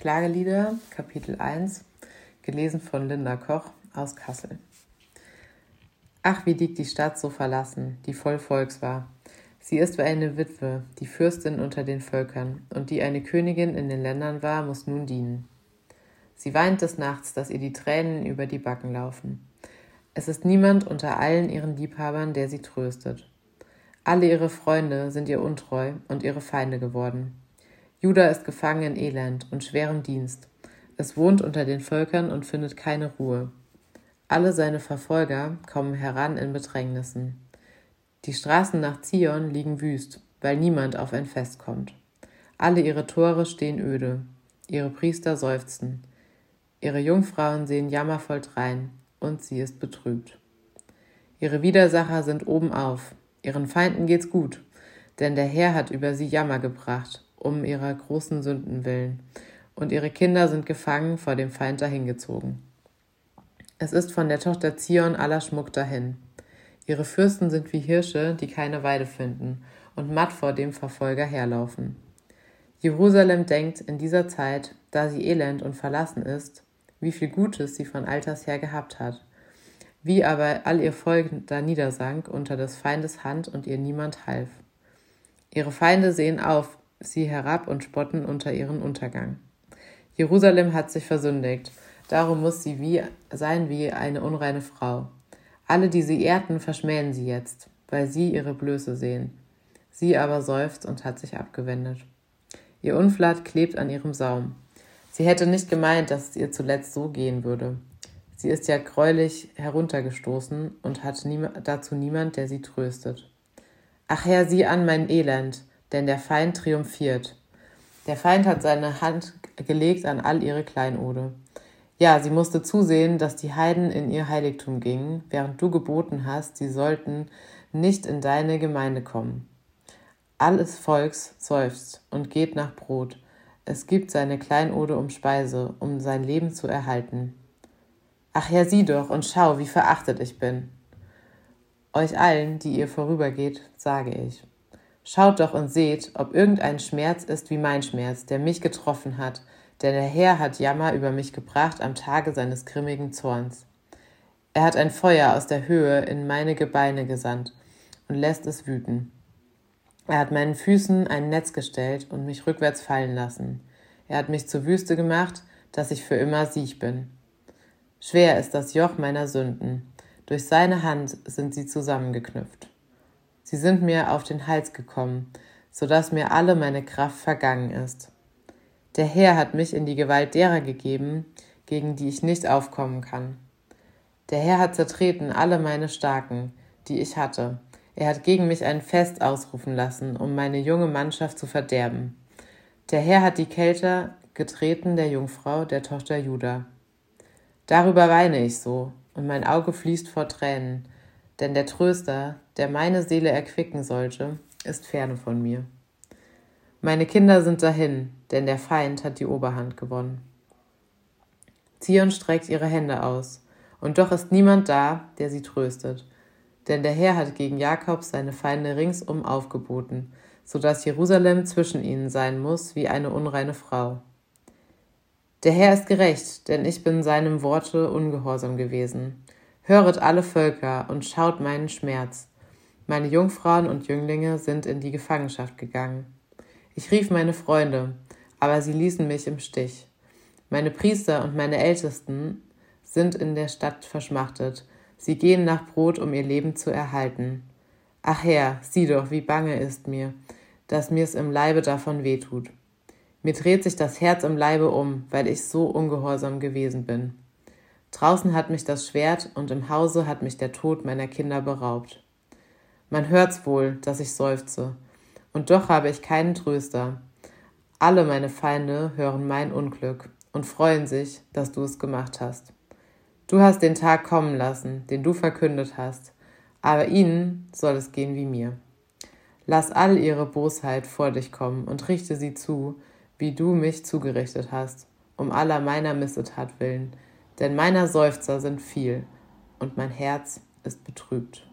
Klagelieder, Kapitel 1, gelesen von Linda Koch aus Kassel. Ach, wie liegt die Stadt so verlassen, die voll Volks war. Sie ist wie eine Witwe, die Fürstin unter den Völkern, und die eine Königin in den Ländern war, muss nun dienen. Sie weint des Nachts, dass ihr die Tränen über die Backen laufen. Es ist niemand unter allen ihren Liebhabern, der sie tröstet. Alle ihre Freunde sind ihr untreu und ihre Feinde geworden. Juda ist gefangen in Elend und schwerem Dienst. Es wohnt unter den Völkern und findet keine Ruhe. Alle seine Verfolger kommen heran in Bedrängnissen. Die Straßen nach Zion liegen wüst, weil niemand auf ein Fest kommt. Alle ihre Tore stehen öde, ihre Priester seufzen. Ihre Jungfrauen sehen jammervoll drein, und sie ist betrübt. Ihre Widersacher sind oben auf, ihren Feinden geht's gut, denn der Herr hat über sie Jammer gebracht um ihrer großen Sünden willen, und ihre Kinder sind gefangen vor dem Feind dahingezogen. Es ist von der Tochter Zion aller Schmuck dahin. Ihre Fürsten sind wie Hirsche, die keine Weide finden und matt vor dem Verfolger herlaufen. Jerusalem denkt in dieser Zeit, da sie elend und verlassen ist, wie viel Gutes sie von alters her gehabt hat, wie aber all ihr Volk da niedersank unter des Feindes Hand und ihr niemand half. Ihre Feinde sehen auf, sie herab und spotten unter ihren Untergang. Jerusalem hat sich versündigt, darum muss sie wie, sein wie eine unreine Frau. Alle, die sie ehrten, verschmähen sie jetzt, weil sie ihre Blöße sehen. Sie aber seufzt und hat sich abgewendet. Ihr Unflat klebt an ihrem Saum. Sie hätte nicht gemeint, dass es ihr zuletzt so gehen würde. Sie ist ja greulich heruntergestoßen und hat dazu niemand, der sie tröstet. Ach Herr, sieh an mein Elend, denn der Feind triumphiert. Der Feind hat seine Hand gelegt an all ihre Kleinode. Ja, sie musste zusehen, dass die Heiden in ihr Heiligtum gingen, während du geboten hast, sie sollten nicht in deine Gemeinde kommen. Alles Volks seufzt und geht nach Brot. Es gibt seine Kleinode um Speise, um sein Leben zu erhalten. Ach ja, sieh doch und schau, wie verachtet ich bin. Euch allen, die ihr vorübergeht, sage ich. Schaut doch und seht, ob irgendein Schmerz ist wie mein Schmerz, der mich getroffen hat, denn der Herr hat Jammer über mich gebracht am Tage seines grimmigen Zorns. Er hat ein Feuer aus der Höhe in meine Gebeine gesandt und lässt es wüten. Er hat meinen Füßen ein Netz gestellt und mich rückwärts fallen lassen. Er hat mich zur Wüste gemacht, dass ich für immer Sieg bin. Schwer ist das Joch meiner Sünden. Durch seine Hand sind sie zusammengeknüpft. Sie sind mir auf den Hals gekommen, so dass mir alle meine Kraft vergangen ist. Der Herr hat mich in die Gewalt derer gegeben, gegen die ich nicht aufkommen kann. Der Herr hat zertreten alle meine Starken, die ich hatte. Er hat gegen mich ein Fest ausrufen lassen, um meine junge Mannschaft zu verderben. Der Herr hat die Kälte getreten der Jungfrau, der Tochter Juda. Darüber weine ich so, und mein Auge fließt vor Tränen, denn der Tröster, der meine Seele erquicken sollte, ist ferne von mir. Meine Kinder sind dahin, denn der Feind hat die Oberhand gewonnen. Zion streckt ihre Hände aus, und doch ist niemand da, der sie tröstet. Denn der Herr hat gegen Jakob seine Feinde ringsum aufgeboten, so dass Jerusalem zwischen ihnen sein muss wie eine unreine Frau. Der Herr ist gerecht, denn ich bin seinem Worte ungehorsam gewesen. Höret alle Völker und schaut meinen Schmerz. Meine Jungfrauen und Jünglinge sind in die Gefangenschaft gegangen. Ich rief meine Freunde, aber sie ließen mich im Stich. Meine Priester und meine Ältesten sind in der Stadt verschmachtet. Sie gehen nach Brot, um ihr Leben zu erhalten. Ach Herr, sieh doch, wie bange ist mir, dass mir's im Leibe davon wehtut. Mir dreht sich das Herz im Leibe um, weil ich so ungehorsam gewesen bin. Draußen hat mich das Schwert und im Hause hat mich der Tod meiner Kinder beraubt. Man hört's wohl, dass ich seufze, und doch habe ich keinen Tröster. Alle meine Feinde hören mein Unglück und freuen sich, dass du es gemacht hast. Du hast den Tag kommen lassen, den du verkündet hast, aber ihnen soll es gehen wie mir. Lass all ihre Bosheit vor dich kommen und richte sie zu, wie du mich zugerichtet hast, um aller meiner Missetat willen, denn meiner Seufzer sind viel und mein Herz ist betrübt.